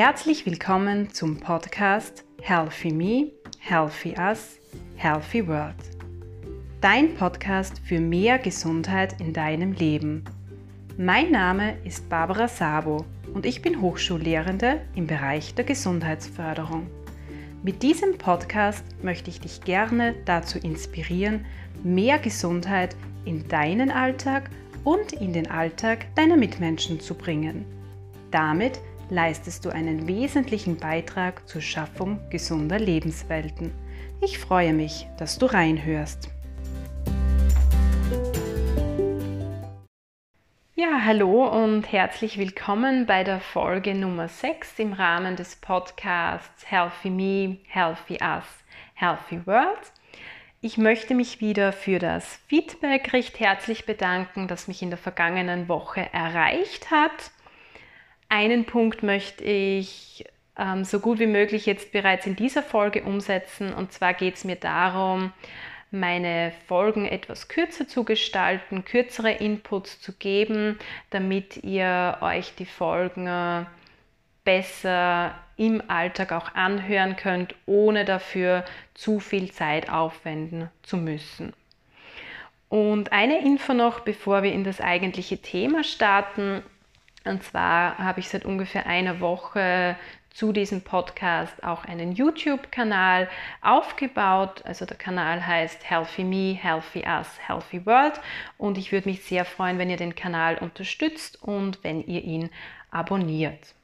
Herzlich willkommen zum Podcast Healthy Me, Healthy Us, Healthy World. Dein Podcast für mehr Gesundheit in deinem Leben. Mein Name ist Barbara Sabo und ich bin Hochschullehrende im Bereich der Gesundheitsförderung. Mit diesem Podcast möchte ich dich gerne dazu inspirieren, mehr Gesundheit in deinen Alltag und in den Alltag deiner Mitmenschen zu bringen. Damit leistest du einen wesentlichen Beitrag zur Schaffung gesunder Lebenswelten. Ich freue mich, dass du reinhörst. Ja, hallo und herzlich willkommen bei der Folge Nummer 6 im Rahmen des Podcasts Healthy Me, Healthy Us, Healthy World. Ich möchte mich wieder für das Feedback recht herzlich bedanken, das mich in der vergangenen Woche erreicht hat. Einen Punkt möchte ich ähm, so gut wie möglich jetzt bereits in dieser Folge umsetzen. Und zwar geht es mir darum, meine Folgen etwas kürzer zu gestalten, kürzere Inputs zu geben, damit ihr euch die Folgen äh, besser im Alltag auch anhören könnt, ohne dafür zu viel Zeit aufwenden zu müssen. Und eine Info noch, bevor wir in das eigentliche Thema starten. Und zwar habe ich seit ungefähr einer Woche zu diesem Podcast auch einen YouTube-Kanal aufgebaut. Also der Kanal heißt Healthy Me, Healthy Us, Healthy World. Und ich würde mich sehr freuen, wenn ihr den Kanal unterstützt und wenn ihr ihn abonniert.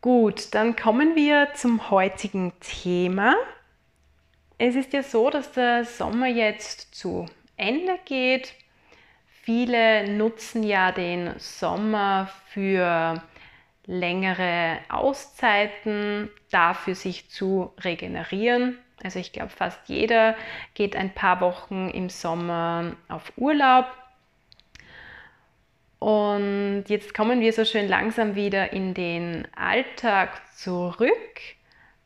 Gut, dann kommen wir zum heutigen Thema. Es ist ja so, dass der Sommer jetzt zu Ende geht. Viele nutzen ja den Sommer für längere Auszeiten, dafür sich zu regenerieren. Also ich glaube, fast jeder geht ein paar Wochen im Sommer auf Urlaub. Und jetzt kommen wir so schön langsam wieder in den Alltag zurück.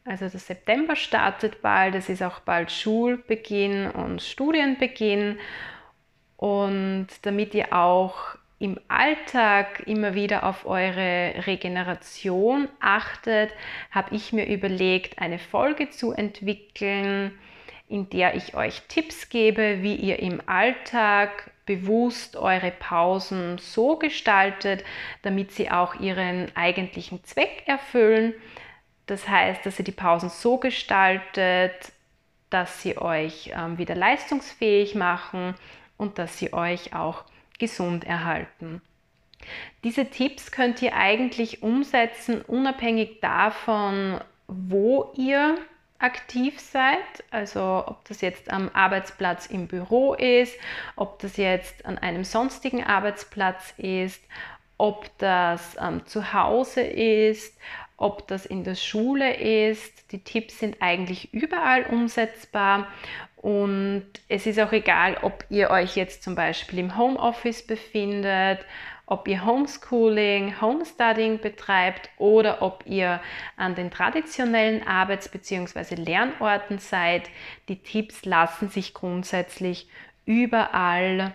Also der September startet bald, es ist auch bald Schulbeginn und Studienbeginn. Und damit ihr auch im Alltag immer wieder auf eure Regeneration achtet, habe ich mir überlegt, eine Folge zu entwickeln, in der ich euch Tipps gebe, wie ihr im Alltag bewusst eure Pausen so gestaltet, damit sie auch ihren eigentlichen Zweck erfüllen. Das heißt, dass ihr die Pausen so gestaltet, dass sie euch ähm, wieder leistungsfähig machen und dass sie euch auch gesund erhalten. Diese Tipps könnt ihr eigentlich umsetzen, unabhängig davon, wo ihr aktiv seid, also ob das jetzt am Arbeitsplatz im Büro ist, ob das jetzt an einem sonstigen Arbeitsplatz ist, ob das ähm, zu Hause ist, ob das in der Schule ist. Die Tipps sind eigentlich überall umsetzbar und es ist auch egal, ob ihr euch jetzt zum Beispiel im Homeoffice befindet, ob ihr Homeschooling, Homestudying betreibt oder ob ihr an den traditionellen Arbeits- bzw. Lernorten seid. Die Tipps lassen sich grundsätzlich überall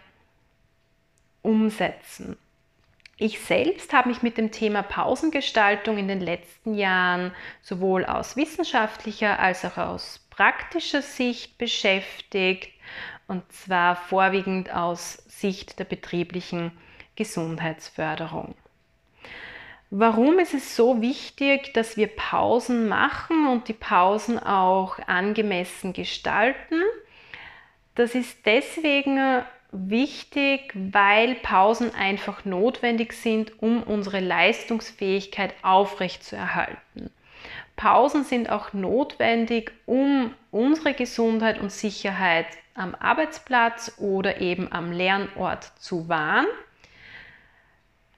umsetzen. Ich selbst habe mich mit dem Thema Pausengestaltung in den letzten Jahren sowohl aus wissenschaftlicher als auch aus praktischer Sicht beschäftigt und zwar vorwiegend aus Sicht der betrieblichen Gesundheitsförderung. Warum ist es so wichtig, dass wir Pausen machen und die Pausen auch angemessen gestalten? Das ist deswegen wichtig, weil Pausen einfach notwendig sind, um unsere Leistungsfähigkeit aufrechtzuerhalten. Pausen sind auch notwendig, um unsere Gesundheit und Sicherheit am Arbeitsplatz oder eben am Lernort zu wahren.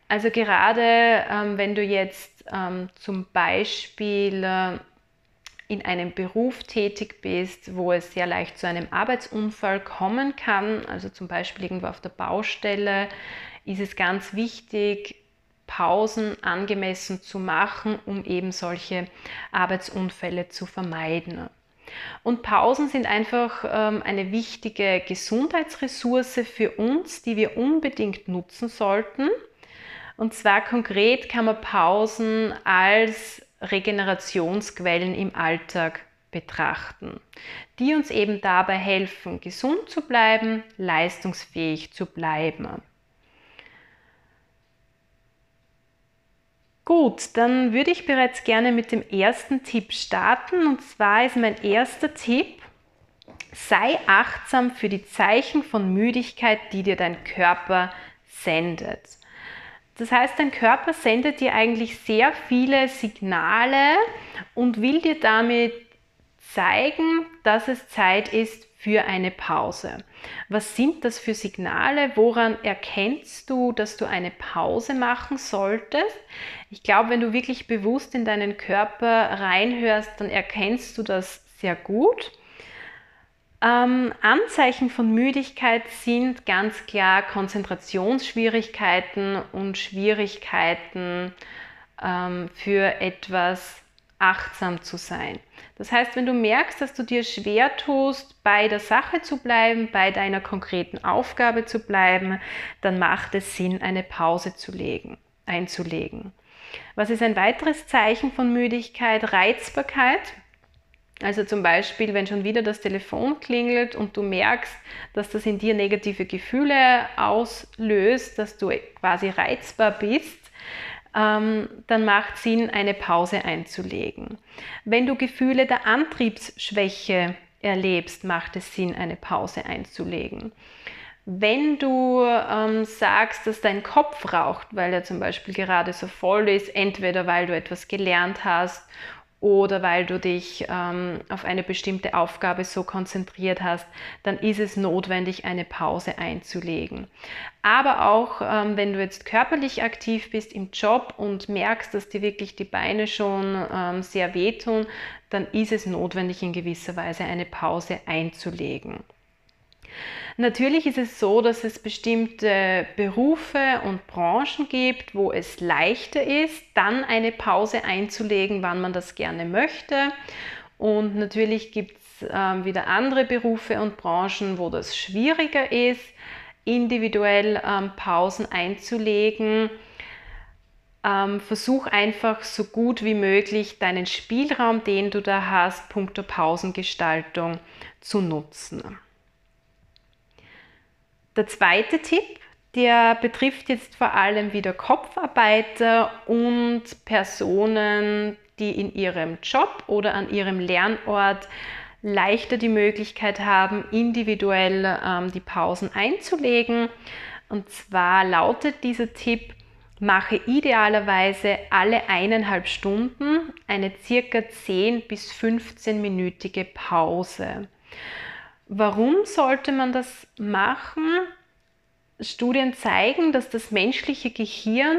Also gerade ähm, wenn du jetzt ähm, zum Beispiel äh, in einem Beruf tätig bist, wo es sehr leicht zu einem Arbeitsunfall kommen kann, also zum Beispiel irgendwo auf der Baustelle, ist es ganz wichtig, Pausen angemessen zu machen, um eben solche Arbeitsunfälle zu vermeiden. Und Pausen sind einfach ähm, eine wichtige Gesundheitsressource für uns, die wir unbedingt nutzen sollten. Und zwar konkret kann man Pausen als Regenerationsquellen im Alltag betrachten, die uns eben dabei helfen, gesund zu bleiben, leistungsfähig zu bleiben. Gut, dann würde ich bereits gerne mit dem ersten Tipp starten. Und zwar ist mein erster Tipp, sei achtsam für die Zeichen von Müdigkeit, die dir dein Körper sendet. Das heißt, dein Körper sendet dir eigentlich sehr viele Signale und will dir damit zeigen, dass es Zeit ist für eine Pause. Was sind das für Signale? Woran erkennst du, dass du eine Pause machen solltest? Ich glaube, wenn du wirklich bewusst in deinen Körper reinhörst, dann erkennst du das sehr gut. Ähm, Anzeichen von Müdigkeit sind ganz klar Konzentrationsschwierigkeiten und Schwierigkeiten ähm, für etwas achtsam zu sein. Das heißt, wenn du merkst, dass du dir schwer tust, bei der Sache zu bleiben, bei deiner konkreten Aufgabe zu bleiben, dann macht es Sinn, eine Pause zu legen, einzulegen. Was ist ein weiteres Zeichen von Müdigkeit? Reizbarkeit. Also zum Beispiel, wenn schon wieder das Telefon klingelt und du merkst, dass das in dir negative Gefühle auslöst, dass du quasi reizbar bist, ähm, dann macht Sinn, eine Pause einzulegen. Wenn du Gefühle der Antriebsschwäche erlebst, macht es Sinn, eine Pause einzulegen. Wenn du ähm, sagst, dass dein Kopf raucht, weil er zum Beispiel gerade so voll ist, entweder weil du etwas gelernt hast oder weil du dich ähm, auf eine bestimmte Aufgabe so konzentriert hast, dann ist es notwendig, eine Pause einzulegen. Aber auch ähm, wenn du jetzt körperlich aktiv bist im Job und merkst, dass dir wirklich die Beine schon ähm, sehr wehtun, dann ist es notwendig, in gewisser Weise eine Pause einzulegen. Natürlich ist es so, dass es bestimmte Berufe und Branchen gibt, wo es leichter ist, dann eine Pause einzulegen, wann man das gerne möchte. Und natürlich gibt es äh, wieder andere Berufe und Branchen, wo das schwieriger ist, individuell ähm, Pausen einzulegen. Ähm, versuch einfach so gut wie möglich deinen Spielraum, den du da hast, punkto Pausengestaltung zu nutzen. Der zweite Tipp, der betrifft jetzt vor allem wieder Kopfarbeiter und Personen, die in ihrem Job oder an ihrem Lernort leichter die Möglichkeit haben, individuell ähm, die Pausen einzulegen. Und zwar lautet dieser Tipp, mache idealerweise alle eineinhalb Stunden eine circa 10 bis 15-minütige Pause. Warum sollte man das machen? Studien zeigen, dass das menschliche Gehirn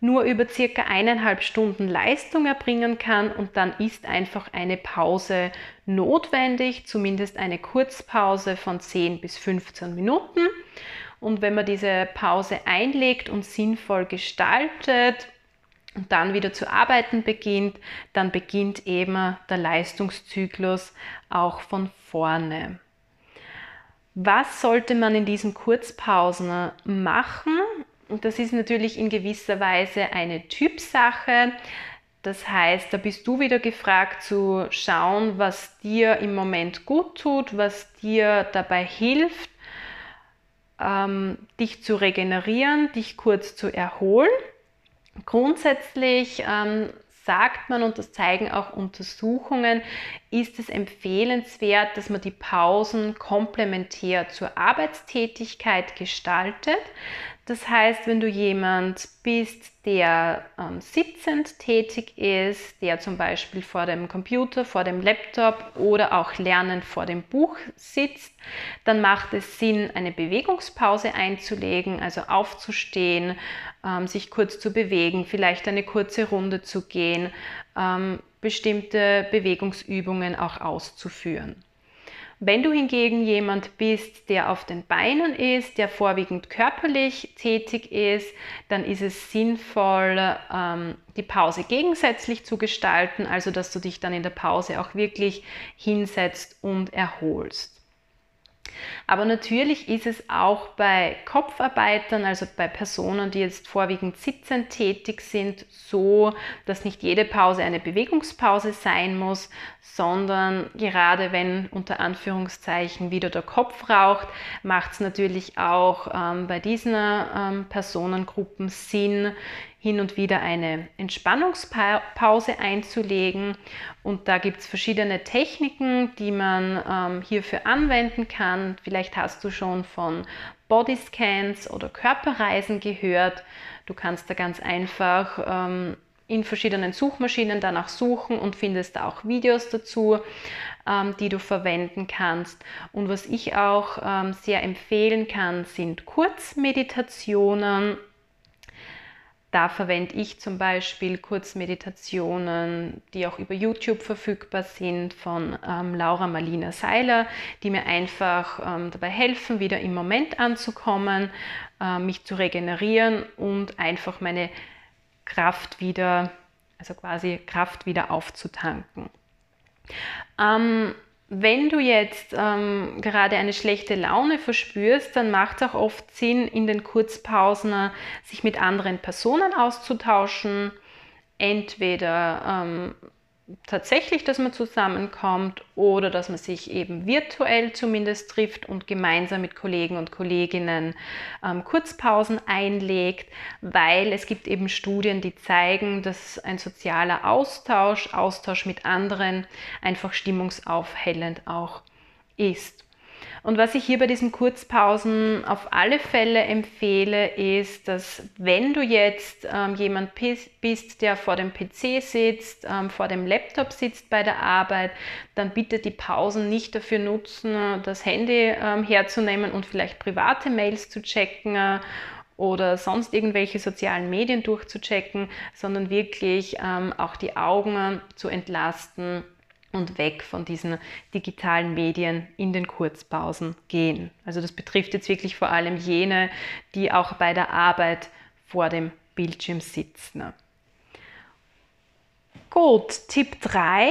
nur über circa eineinhalb Stunden Leistung erbringen kann und dann ist einfach eine Pause notwendig, zumindest eine Kurzpause von 10 bis 15 Minuten. Und wenn man diese Pause einlegt und sinnvoll gestaltet und dann wieder zu arbeiten beginnt, dann beginnt eben der Leistungszyklus auch von vorne. Was sollte man in diesen Kurzpausen machen? Und das ist natürlich in gewisser Weise eine Typsache. Das heißt, da bist du wieder gefragt zu schauen, was dir im Moment gut tut, was dir dabei hilft, ähm, dich zu regenerieren, dich kurz zu erholen. Grundsätzlich ähm, sagt man, und das zeigen auch Untersuchungen, ist es empfehlenswert, dass man die Pausen komplementär zur Arbeitstätigkeit gestaltet. Das heißt, wenn du jemand bist, der ähm, sitzend tätig ist, der zum Beispiel vor dem Computer, vor dem Laptop oder auch lernend vor dem Buch sitzt, dann macht es Sinn, eine Bewegungspause einzulegen, also aufzustehen, ähm, sich kurz zu bewegen, vielleicht eine kurze Runde zu gehen, ähm, bestimmte Bewegungsübungen auch auszuführen. Wenn du hingegen jemand bist, der auf den Beinen ist, der vorwiegend körperlich tätig ist, dann ist es sinnvoll, ähm, die Pause gegensätzlich zu gestalten, also dass du dich dann in der Pause auch wirklich hinsetzt und erholst. Aber natürlich ist es auch bei Kopfarbeitern, also bei Personen, die jetzt vorwiegend sitzend tätig sind, so, dass nicht jede Pause eine Bewegungspause sein muss, sondern gerade wenn unter Anführungszeichen wieder der Kopf raucht, macht es natürlich auch ähm, bei diesen ähm, Personengruppen Sinn, hin und wieder eine Entspannungspause einzulegen. Und da gibt es verschiedene Techniken, die man ähm, hierfür anwenden kann. Vielleicht hast du schon von Bodyscans oder Körperreisen gehört. Du kannst da ganz einfach ähm, in verschiedenen Suchmaschinen danach suchen und findest auch Videos dazu, ähm, die du verwenden kannst. Und was ich auch ähm, sehr empfehlen kann, sind Kurzmeditationen da verwende ich zum Beispiel Kurzmeditationen, die auch über YouTube verfügbar sind, von ähm, Laura Marlina Seiler, die mir einfach ähm, dabei helfen, wieder im Moment anzukommen, äh, mich zu regenerieren und einfach meine Kraft wieder, also quasi Kraft wieder aufzutanken. Ähm, wenn du jetzt ähm, gerade eine schlechte Laune verspürst, dann macht es auch oft Sinn, in den Kurzpausen sich mit anderen Personen auszutauschen. Entweder ähm, tatsächlich, dass man zusammenkommt oder dass man sich eben virtuell zumindest trifft und gemeinsam mit Kollegen und Kolleginnen ähm, Kurzpausen einlegt, weil es gibt eben Studien, die zeigen, dass ein sozialer Austausch, Austausch mit anderen einfach stimmungsaufhellend auch ist. Und was ich hier bei diesen Kurzpausen auf alle Fälle empfehle, ist, dass wenn du jetzt ähm, jemand bist, der vor dem PC sitzt, ähm, vor dem Laptop sitzt bei der Arbeit, dann bitte die Pausen nicht dafür nutzen, das Handy ähm, herzunehmen und vielleicht private Mails zu checken äh, oder sonst irgendwelche sozialen Medien durchzuchecken, sondern wirklich ähm, auch die Augen zu entlasten und weg von diesen digitalen Medien in den Kurzpausen gehen. Also das betrifft jetzt wirklich vor allem jene, die auch bei der Arbeit vor dem Bildschirm sitzen. Gut, Tipp 3.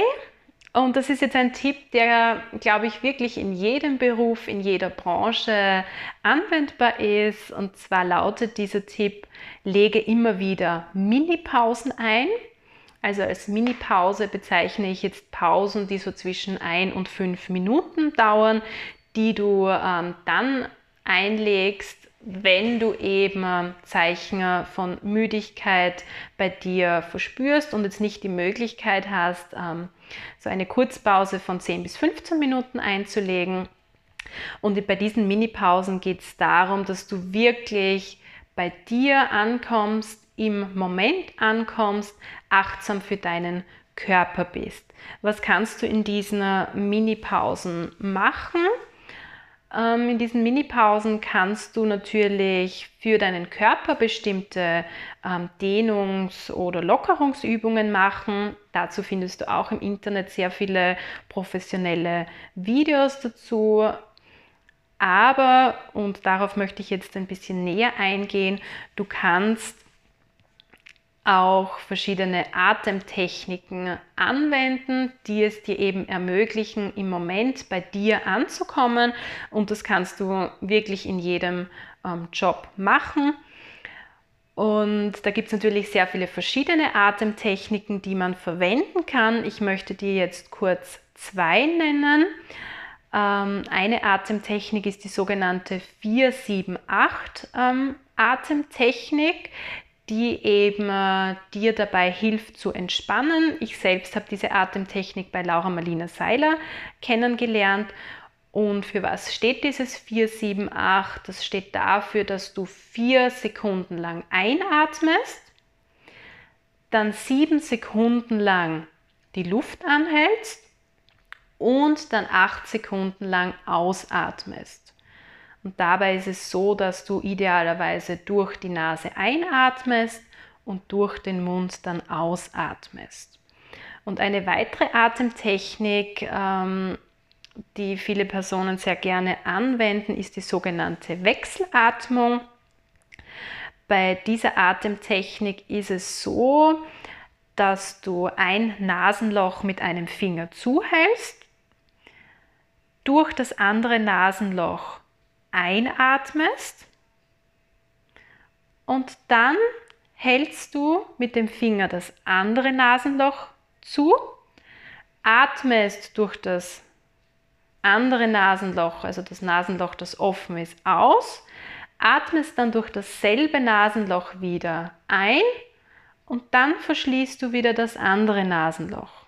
Und das ist jetzt ein Tipp, der, glaube ich, wirklich in jedem Beruf, in jeder Branche anwendbar ist. Und zwar lautet dieser Tipp, lege immer wieder Mini-Pausen ein also als Mini-Pause bezeichne ich jetzt Pausen, die so zwischen ein und fünf Minuten dauern, die du ähm, dann einlegst, wenn du eben Zeichen von Müdigkeit bei dir verspürst und jetzt nicht die Möglichkeit hast, ähm, so eine Kurzpause von 10 bis 15 Minuten einzulegen. Und bei diesen Mini-Pausen geht es darum, dass du wirklich bei dir ankommst, im Moment ankommst, achtsam für deinen Körper bist. Was kannst du in diesen Mini-Pausen machen? Ähm, in diesen Mini-Pausen kannst du natürlich für deinen Körper bestimmte ähm, Dehnungs- oder Lockerungsübungen machen. Dazu findest du auch im Internet sehr viele professionelle Videos dazu. Aber, und darauf möchte ich jetzt ein bisschen näher eingehen, du kannst auch verschiedene Atemtechniken anwenden, die es dir eben ermöglichen, im Moment bei dir anzukommen. Und das kannst du wirklich in jedem ähm, Job machen. Und da gibt es natürlich sehr viele verschiedene Atemtechniken, die man verwenden kann. Ich möchte dir jetzt kurz zwei nennen. Ähm, eine Atemtechnik ist die sogenannte 478 ähm, Atemtechnik die eben äh, dir dabei hilft zu entspannen. Ich selbst habe diese Atemtechnik bei Laura Marlina Seiler kennengelernt. Und für was steht dieses 478? Das steht dafür, dass du vier Sekunden lang einatmest, dann sieben Sekunden lang die Luft anhältst und dann acht Sekunden lang ausatmest. Und dabei ist es so, dass du idealerweise durch die Nase einatmest und durch den Mund dann ausatmest. Und eine weitere Atemtechnik, ähm, die viele Personen sehr gerne anwenden, ist die sogenannte Wechselatmung. Bei dieser Atemtechnik ist es so, dass du ein Nasenloch mit einem Finger zuhältst durch das andere Nasenloch einatmest und dann hältst du mit dem Finger das andere Nasenloch zu, atmest durch das andere Nasenloch, also das Nasenloch, das offen ist, aus, atmest dann durch dasselbe Nasenloch wieder ein und dann verschließt du wieder das andere Nasenloch.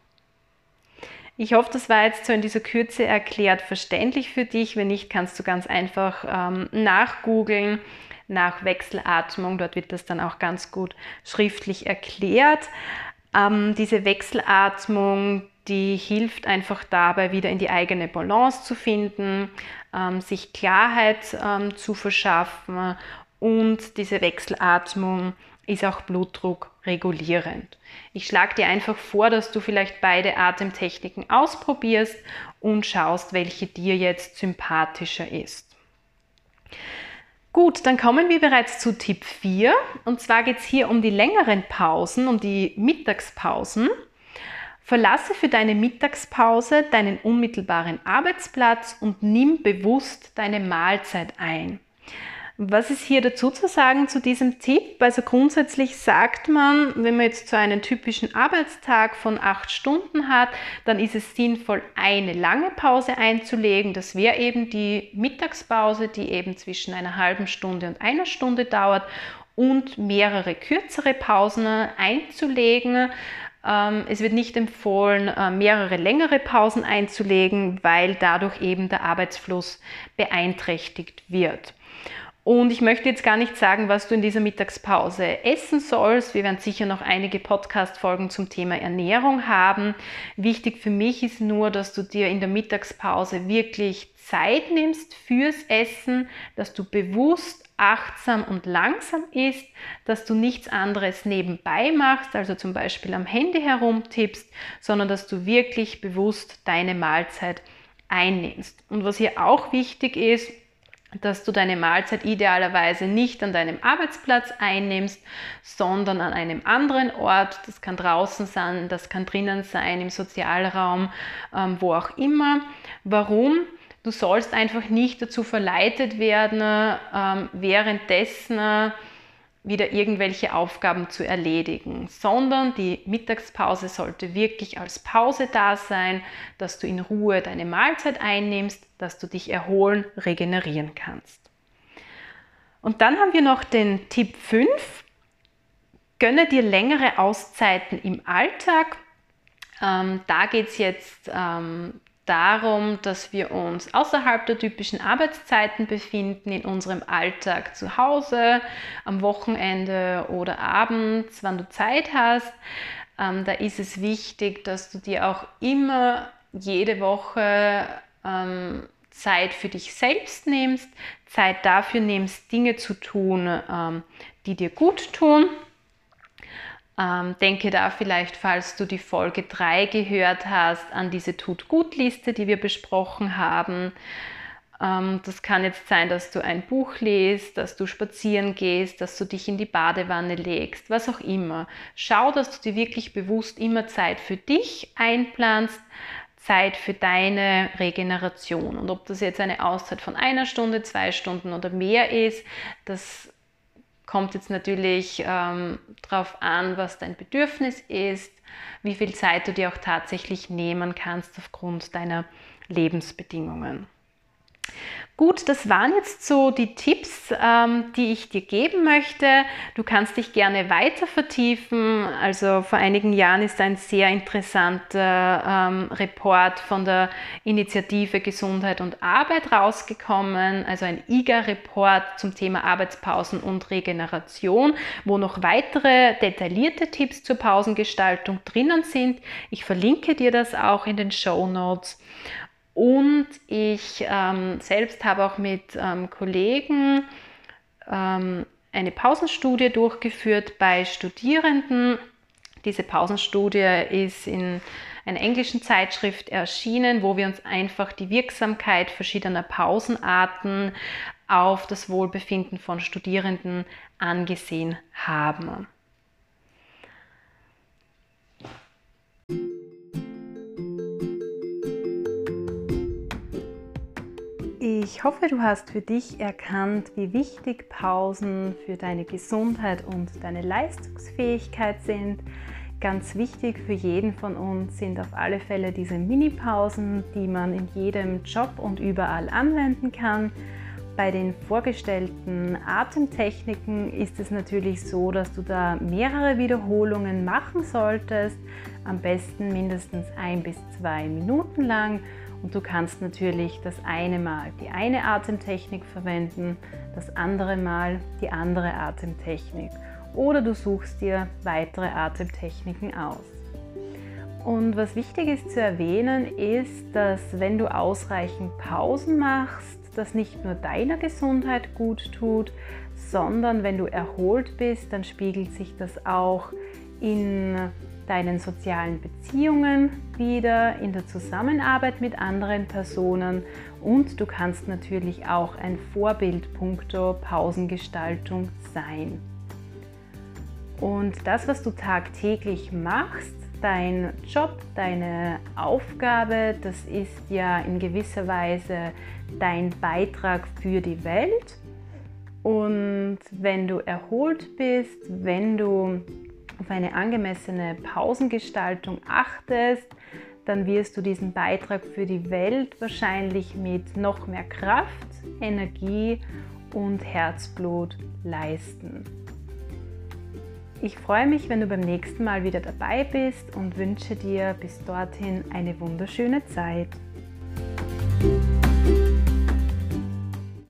Ich hoffe, das war jetzt so in dieser Kürze erklärt verständlich für dich. Wenn nicht, kannst du ganz einfach ähm, nachgoogeln nach Wechselatmung. Dort wird das dann auch ganz gut schriftlich erklärt. Ähm, diese Wechselatmung, die hilft einfach dabei, wieder in die eigene Balance zu finden, ähm, sich Klarheit ähm, zu verschaffen und diese Wechselatmung ist auch Blutdruck regulierend. Ich schlage dir einfach vor, dass du vielleicht beide Atemtechniken ausprobierst und schaust, welche dir jetzt sympathischer ist. Gut, dann kommen wir bereits zu Tipp 4. Und zwar geht es hier um die längeren Pausen, um die Mittagspausen. Verlasse für deine Mittagspause deinen unmittelbaren Arbeitsplatz und nimm bewusst deine Mahlzeit ein. Was ist hier dazu zu sagen zu diesem Tipp? Also grundsätzlich sagt man, wenn man jetzt so einen typischen Arbeitstag von acht Stunden hat, dann ist es sinnvoll, eine lange Pause einzulegen. Das wäre eben die Mittagspause, die eben zwischen einer halben Stunde und einer Stunde dauert und mehrere kürzere Pausen einzulegen. Ähm, es wird nicht empfohlen, äh, mehrere längere Pausen einzulegen, weil dadurch eben der Arbeitsfluss beeinträchtigt wird. Und ich möchte jetzt gar nicht sagen, was du in dieser Mittagspause essen sollst. Wir werden sicher noch einige Podcast-Folgen zum Thema Ernährung haben. Wichtig für mich ist nur, dass du dir in der Mittagspause wirklich Zeit nimmst fürs Essen, dass du bewusst, achtsam und langsam isst, dass du nichts anderes nebenbei machst, also zum Beispiel am Handy herumtippst, sondern dass du wirklich bewusst deine Mahlzeit einnimmst. Und was hier auch wichtig ist, dass du deine Mahlzeit idealerweise nicht an deinem Arbeitsplatz einnimmst, sondern an einem anderen Ort. Das kann draußen sein, das kann drinnen sein, im Sozialraum, ähm, wo auch immer. Warum? Du sollst einfach nicht dazu verleitet werden, ähm, währenddessen wieder irgendwelche Aufgaben zu erledigen, sondern die Mittagspause sollte wirklich als Pause da sein, dass du in Ruhe deine Mahlzeit einnimmst, dass du dich erholen, regenerieren kannst. Und dann haben wir noch den Tipp 5. Gönne dir längere Auszeiten im Alltag. Ähm, da geht es jetzt ähm, darum, dass wir uns außerhalb der typischen Arbeitszeiten befinden, in unserem Alltag zu Hause, am Wochenende oder abends, wann du Zeit hast. Ähm, da ist es wichtig, dass du dir auch immer jede Woche ähm, Zeit für dich selbst nimmst, Zeit dafür nimmst, Dinge zu tun, ähm, die dir gut tun ähm, denke da vielleicht, falls du die Folge 3 gehört hast, an diese Tut-Gut-Liste, die wir besprochen haben. Ähm, das kann jetzt sein, dass du ein Buch liest, dass du spazieren gehst, dass du dich in die Badewanne legst, was auch immer. Schau, dass du dir wirklich bewusst immer Zeit für dich einplanst, Zeit für deine Regeneration. Und ob das jetzt eine Auszeit von einer Stunde, zwei Stunden oder mehr ist, das kommt jetzt natürlich ähm, darauf an, was dein Bedürfnis ist, wie viel Zeit du dir auch tatsächlich nehmen kannst aufgrund deiner Lebensbedingungen. Gut, das waren jetzt so die Tipps, ähm, die ich dir geben möchte. Du kannst dich gerne weiter vertiefen. Also vor einigen Jahren ist ein sehr interessanter ähm, Report von der Initiative Gesundheit und Arbeit rausgekommen, also ein IGA-Report zum Thema Arbeitspausen und Regeneration, wo noch weitere detaillierte Tipps zur Pausengestaltung drinnen sind. Ich verlinke dir das auch in den Show Notes. Und ich ähm, selbst habe auch mit ähm, Kollegen ähm, eine Pausenstudie durchgeführt bei Studierenden. Diese Pausenstudie ist in einer englischen Zeitschrift erschienen, wo wir uns einfach die Wirksamkeit verschiedener Pausenarten auf das Wohlbefinden von Studierenden angesehen haben. Ich hoffe, du hast für dich erkannt, wie wichtig Pausen für deine Gesundheit und deine Leistungsfähigkeit sind. Ganz wichtig für jeden von uns sind auf alle Fälle diese Mini-Pausen, die man in jedem Job und überall anwenden kann. Bei den vorgestellten Atemtechniken ist es natürlich so, dass du da mehrere Wiederholungen machen solltest, am besten mindestens ein bis zwei Minuten lang und du kannst natürlich das eine Mal die eine Atemtechnik verwenden, das andere Mal die andere Atemtechnik. Oder du suchst dir weitere Atemtechniken aus. Und was wichtig ist zu erwähnen, ist, dass wenn du ausreichend Pausen machst, das nicht nur deiner Gesundheit gut tut, sondern wenn du erholt bist, dann spiegelt sich das auch in deinen sozialen Beziehungen wieder, in der Zusammenarbeit mit anderen Personen und du kannst natürlich auch ein Vorbild puncto Pausengestaltung sein. Und das, was du tagtäglich machst, dein Job, deine Aufgabe, das ist ja in gewisser Weise dein Beitrag für die Welt. Und wenn du erholt bist, wenn du auf eine angemessene Pausengestaltung achtest, dann wirst du diesen Beitrag für die Welt wahrscheinlich mit noch mehr Kraft, Energie und Herzblut leisten. Ich freue mich, wenn du beim nächsten Mal wieder dabei bist und wünsche dir bis dorthin eine wunderschöne Zeit.